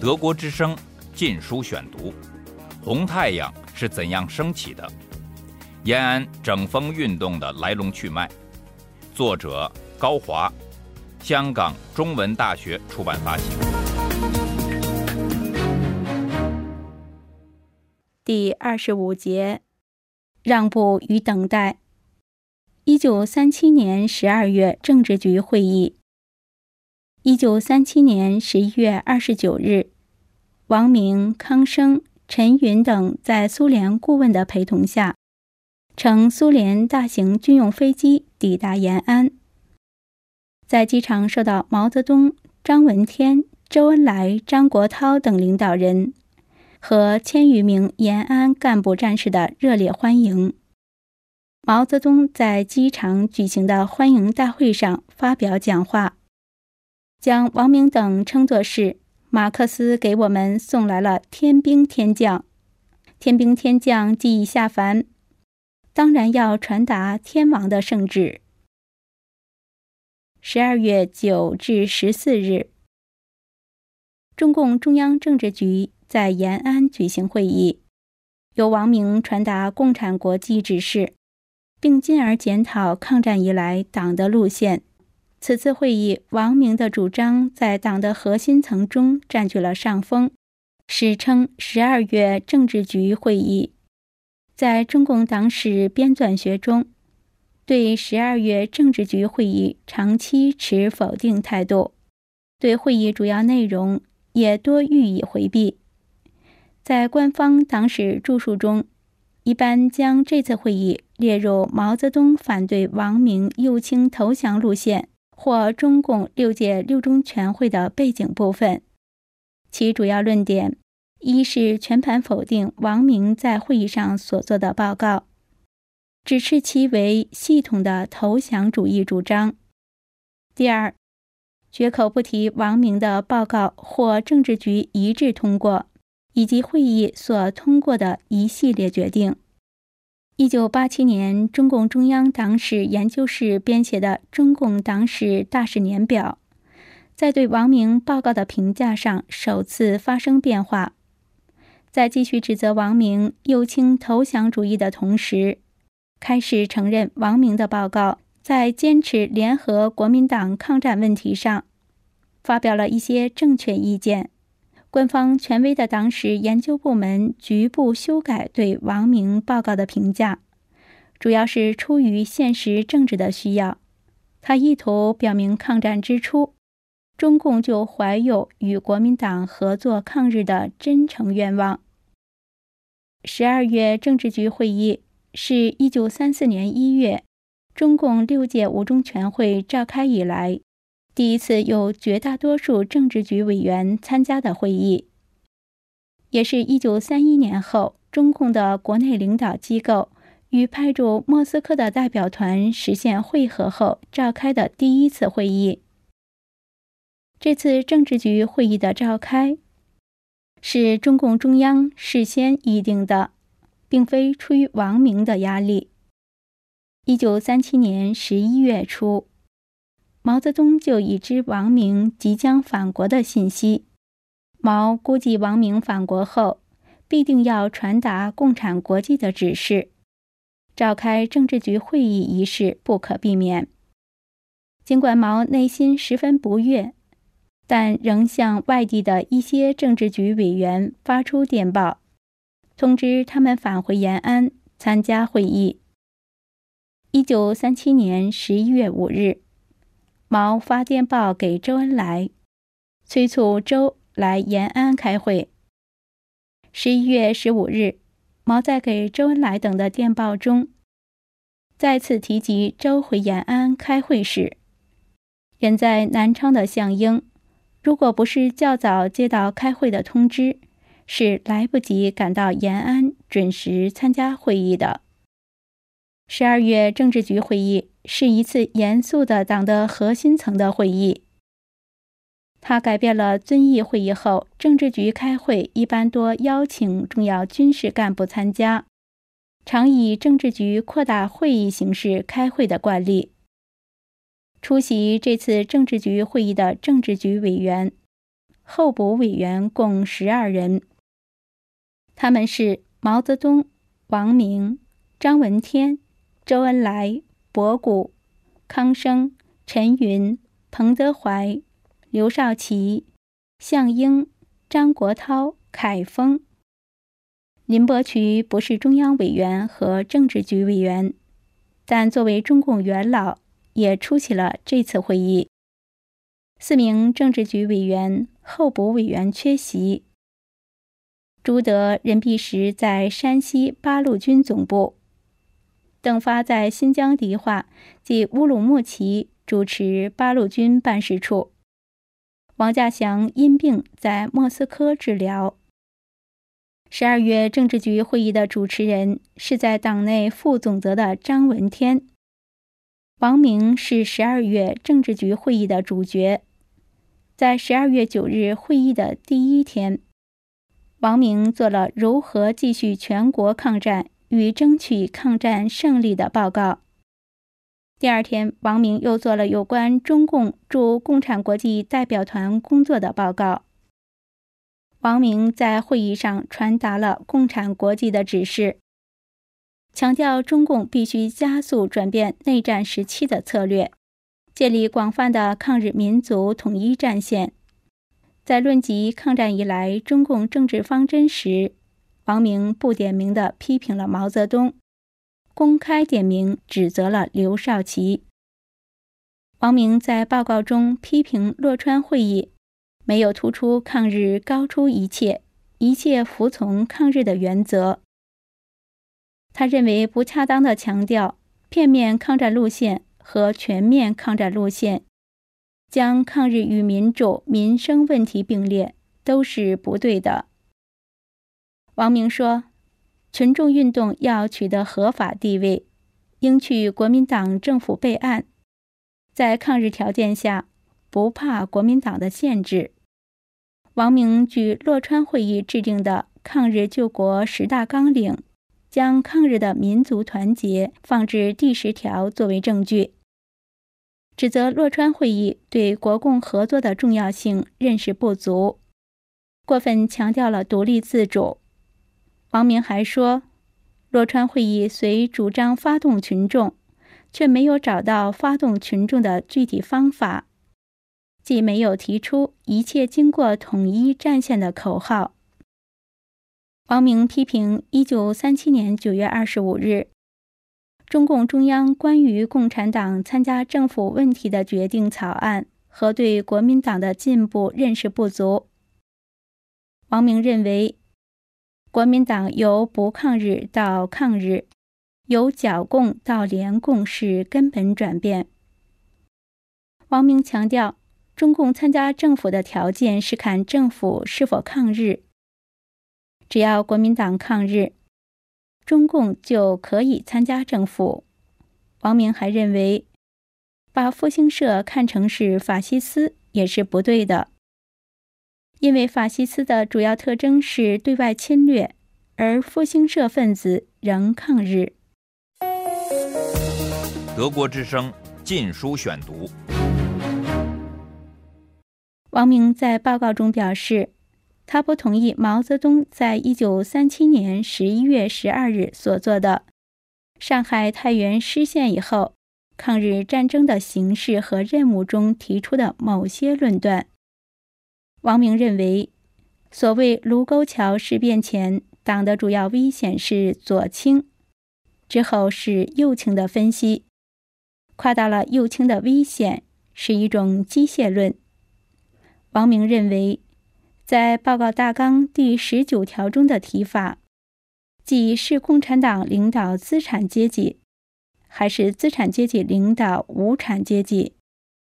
德国之声《禁书选读》：红太阳是怎样升起的？延安整风运动的来龙去脉。作者高华，香港中文大学出版发行。第二十五节：让步与等待。一九三七年十二月政治局会议。一九三七年十一月二十九日，王明、康生、陈云等在苏联顾问的陪同下，乘苏联大型军用飞机抵达延安。在机场受到毛泽东、张闻天、周恩来、张国焘等领导人和千余名延安干部战士的热烈欢迎。毛泽东在机场举行的欢迎大会上发表讲话。将王明等称作是马克思给我们送来了天兵天将，天兵天将既已下凡，当然要传达天王的圣旨。十二月九至十四日，中共中央政治局在延安举行会议，由王明传达共产国际指示，并进而检讨抗战以来党的路线。此次会议，王明的主张在党的核心层中占据了上风，史称“十二月政治局会议”。在中共党史编纂学中，对十二月政治局会议长期持否定态度，对会议主要内容也多予以回避。在官方党史著述中，一般将这次会议列入毛泽东反对王明右倾投降路线。或中共六届六中全会的背景部分，其主要论点一是全盘否定王明在会议上所做的报告，指斥其为系统的投降主义主张；第二，绝口不提王明的报告或政治局一致通过以及会议所通过的一系列决定。一九八七年，中共中央党史研究室编写的《中共党史大事年表》在对王明报告的评价上首次发生变化。在继续指责王明右倾投降主义的同时，开始承认王明的报告在坚持联合国民党抗战问题上发表了一些正确意见。官方权威的党史研究部门局部修改对王明报告的评价，主要是出于现实政治的需要。他意图表明，抗战之初，中共就怀有与国民党合作抗日的真诚愿望。十二月政治局会议是一九三四年一月中共六届五中全会召开以来。第一次有绝大多数政治局委员参加的会议，也是一九三一年后中共的国内领导机构与派驻莫斯科的代表团实现会合后召开的第一次会议。这次政治局会议的召开，是中共中央事先议定的，并非出于王明的压力。一九三七年十一月初。毛泽东就已知王明即将返国的信息。毛估计王明返国后，必定要传达共产国际的指示，召开政治局会议一事不可避免。尽管毛内心十分不悦，但仍向外地的一些政治局委员发出电报，通知他们返回延安参加会议。一九三七年十一月五日。毛发电报给周恩来，催促周来延安开会。十一月十五日，毛在给周恩来等的电报中，再次提及周回延安开会时，远在南昌的项英，如果不是较早接到开会的通知，是来不及赶到延安准时参加会议的。十二月政治局会议是一次严肃的党的核心层的会议。它改变了遵义会议后政治局开会一般多邀请重要军事干部参加，常以政治局扩大会议形式开会的惯例。出席这次政治局会议的政治局委员，候补委员共十二人，他们是毛泽东、王明、张闻天、周恩来、博古、康生、陈云、彭德怀、刘少奇、项英、张国焘、凯丰。林伯渠不是中央委员和政治局委员，但作为中共元老，也出席了这次会议。四名政治局委员、候补委员缺席。朱德、任弼时在山西八路军总部，邓发在新疆迪化及乌鲁木齐主持八路军办事处。王稼祥因病在莫斯科治疗。十二月政治局会议的主持人是在党内副总责的张闻天。王明是十二月政治局会议的主角。在十二月九日会议的第一天，王明做了如何继续全国抗战与争取抗战胜利的报告。第二天，王明又做了有关中共驻共产国际代表团工作的报告。王明在会议上传达了共产国际的指示，强调中共必须加速转变内战时期的策略。建立广泛的抗日民族统一战线。在论及抗战以来中共政治方针时，王明不点名地批评了毛泽东，公开点名指责了刘少奇。王明在报告中批评洛川会议没有突出抗日高出一切、一切服从抗日的原则。他认为不恰当的强调片面抗战路线。和全面抗战路线，将抗日与民主民生问题并列，都是不对的。王明说：“群众运动要取得合法地位，应去国民党政府备案，在抗日条件下，不怕国民党的限制。”王明举洛川会议制定的抗日救国十大纲领。将抗日的民族团结放置第十条作为证据，指责洛川会议对国共合作的重要性认识不足，过分强调了独立自主。王明还说，洛川会议虽主张发动群众，却没有找到发动群众的具体方法，既没有提出“一切经过统一战线”的口号。王明批评一九三七年九月二十五日中共中央关于共产党参加政府问题的决定草案和对国民党的进步认识不足。王明认为，国民党由不抗日到抗日，由剿共到联共是根本转变。王明强调，中共参加政府的条件是看政府是否抗日。只要国民党抗日，中共就可以参加政府。王明还认为，把复兴社看成是法西斯也是不对的，因为法西斯的主要特征是对外侵略，而复兴社分子仍抗日。德国之声《禁书选读》，王明在报告中表示。他不同意毛泽东在一九三七年十一月十二日所做的上海太原失陷以后抗日战争的形势和任务中提出的某些论断。王明认为，所谓卢沟桥事变前党的主要危险是左倾，之后是右倾的分析，夸大了右倾的危险，是一种机械论。王明认为。在报告大纲第十九条中的提法，即是共产党领导资产阶级，还是资产阶级领导无产阶级？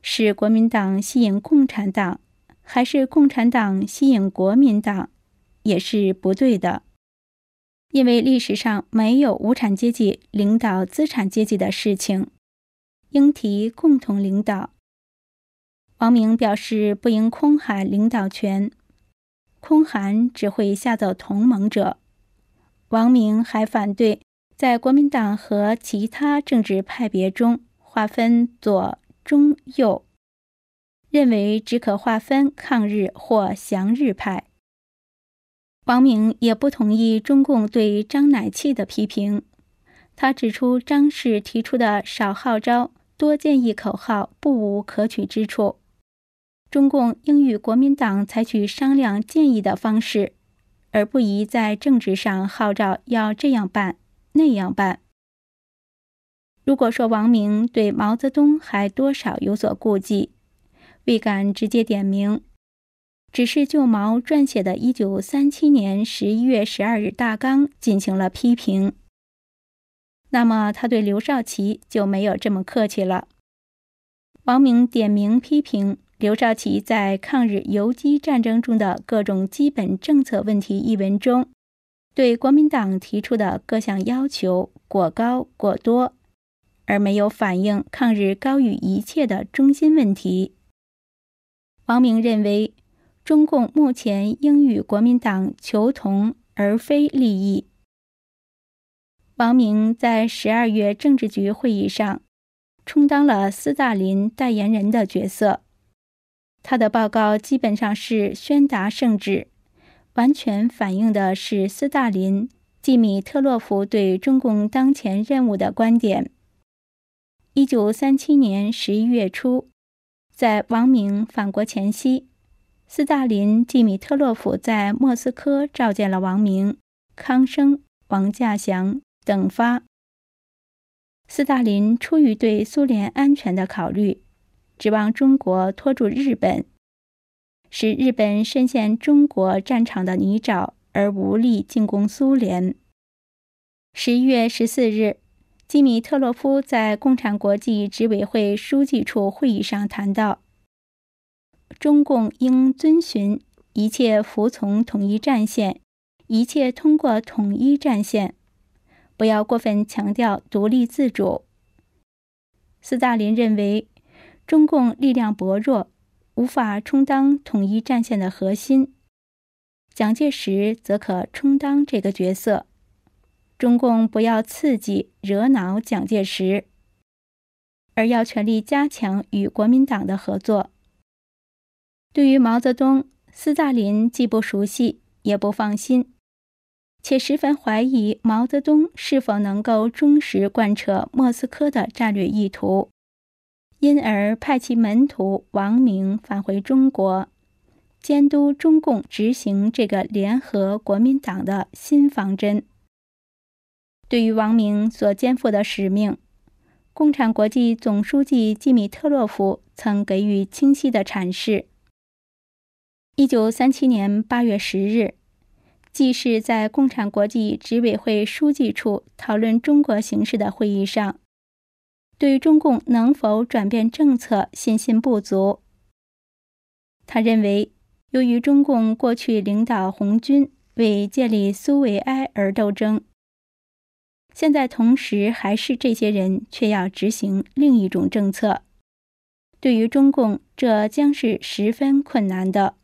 是国民党吸引共产党，还是共产党吸引国民党？也是不对的，因为历史上没有无产阶级领导资产阶级的事情，应提共同领导。王明表示，不应空喊领导权。空喊只会吓走同盟者。王明还反对在国民党和其他政治派别中划分左、中、右，认为只可划分抗日或降日派。王明也不同意中共对张乃器的批评，他指出张氏提出的少号召、多建议口号不无可取之处，中共应与国民党采取商量建议的方式，而不宜在政治上号召要这样办那样办。如果说王明对毛泽东还多少有所顾忌，未敢直接点名。只是就毛撰写的1937年11月12日大纲进行了批评，那么他对刘少奇就没有这么客气了。王明点名批评刘少奇在抗日游击战争中的各种基本政策问题一文中，对国民党提出的各项要求过高过多，而没有反映抗日高于一切的中心问题。王明认为。中共目前应与国民党求同，而非利益。王明在十二月政治局会议上充当了斯大林代言人的角色，他的报告基本上是宣达圣旨，完全反映的是斯大林、季米特洛夫对中共当前任务的观点。一九三七年十一月初，在王明返国前夕。斯大林、季米特洛夫在莫斯科召见了王明、康生、王稼祥等发。斯大林出于对苏联安全的考虑，指望中国拖住日本，使日本深陷中国战场的泥沼而无力进攻苏联。十一月十四日，基米特洛夫在共产国际执委会书记处会议上谈到。中共应遵循一切服从统一战线，一切通过统一战线，不要过分强调独立自主。斯大林认为，中共力量薄弱，无法充当统一战线的核心。蒋介石则可充当这个角色。中共不要刺激惹恼蒋介石，而要全力加强与国民党的合作。对于毛泽东，斯大林既不熟悉，也不放心，且十分怀疑毛泽东是否能够忠实贯彻莫斯科的战略意图，因而派其门徒王明返回中国，监督中共执行这个联合国民党的新方针。对于王明所肩负的使命，共产国际总书记季米特洛夫曾给予清晰的阐释。一九三七年八月十日，季氏在共产国际执委会书记处讨论中国形势的会议上，对中共能否转变政策信心不足。他认为，由于中共过去领导红军为建立苏维埃而斗争，现在同时还是这些人却要执行另一种政策，对于中共这将是十分困难的。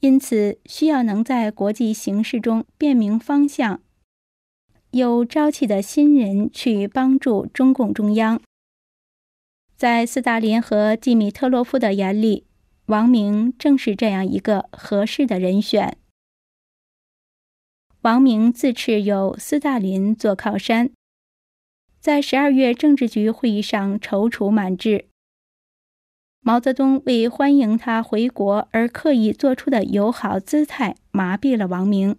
因此，需要能在国际形势中辨明方向、有朝气的新人去帮助中共中央。在斯大林和季米特洛夫的眼里，王明正是这样一个合适的人选。王明自恃有斯大林做靠山，在十二月政治局会议上踌躇满志。毛泽东为欢迎他回国而刻意做出的友好姿态，麻痹了王明，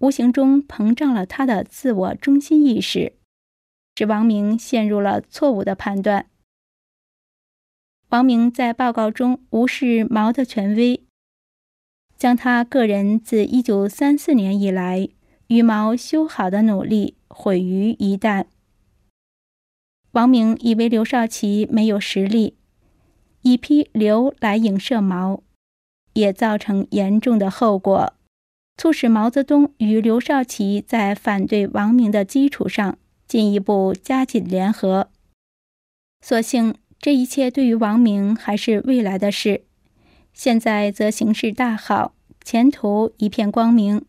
无形中膨胀了他的自我中心意识，使王明陷入了错误的判断。王明在报告中无视毛的权威，将他个人自一九三四年以来与毛修好的努力毁于一旦。王明以为刘少奇没有实力。以批刘来影射毛，也造成严重的后果，促使毛泽东与刘少奇在反对王明的基础上进一步加紧联合。所幸这一切对于王明还是未来的事，现在则形势大好，前途一片光明。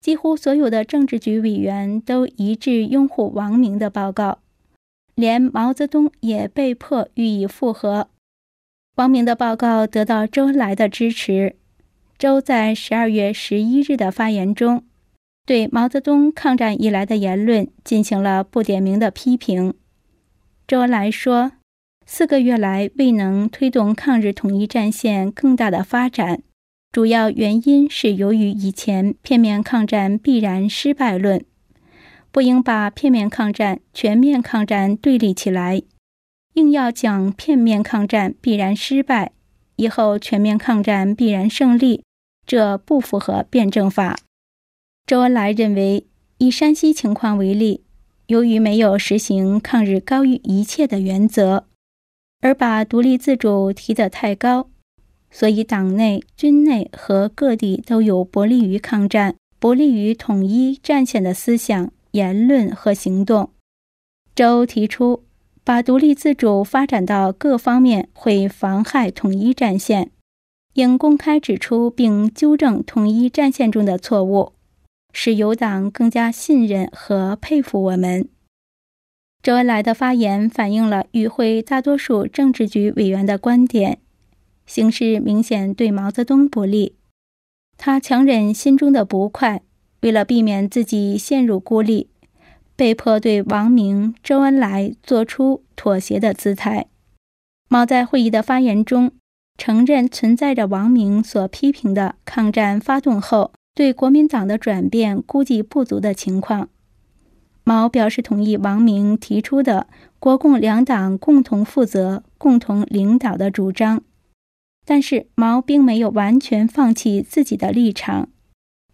几乎所有的政治局委员都一致拥护王明的报告，连毛泽东也被迫予以附和。王明的报告得到周恩来的支持。周在十二月十一日的发言中，对毛泽东抗战以来的言论进行了不点名的批评。周恩来说：“四个月来未能推动抗日统一战线更大的发展，主要原因是由于以前片面抗战必然失败论，不应把片面抗战、全面抗战对立起来。”硬要讲片面抗战必然失败，以后全面抗战必然胜利，这不符合辩证法。周恩来认为，以山西情况为例，由于没有实行抗日高于一切的原则，而把独立自主提得太高，所以党内、军内和各地都有不利于抗战、不利于统一战线的思想、言论和行动。周提出。把独立自主发展到各方面会妨害统一战线，应公开指出并纠正统一战线中的错误，使友党更加信任和佩服我们。周恩来的发言反映了与会大多数政治局委员的观点，形势明显对毛泽东不利。他强忍心中的不快，为了避免自己陷入孤立。被迫对王明、周恩来做出妥协的姿态。毛在会议的发言中承认存在着王明所批评的抗战发动后对国民党的转变估计不足的情况。毛表示同意王明提出的国共两党共同负责、共同领导的主张，但是毛并没有完全放弃自己的立场。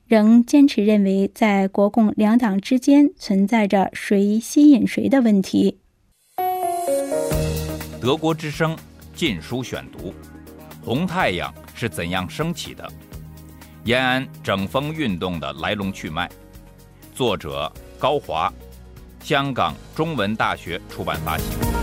仍坚持认为，在国共两党之间存在着谁吸引谁的问题。德国之声《禁书选读》：红太阳是怎样升起的？延安整风运动的来龙去脉。作者高华，香港中文大学出版发行。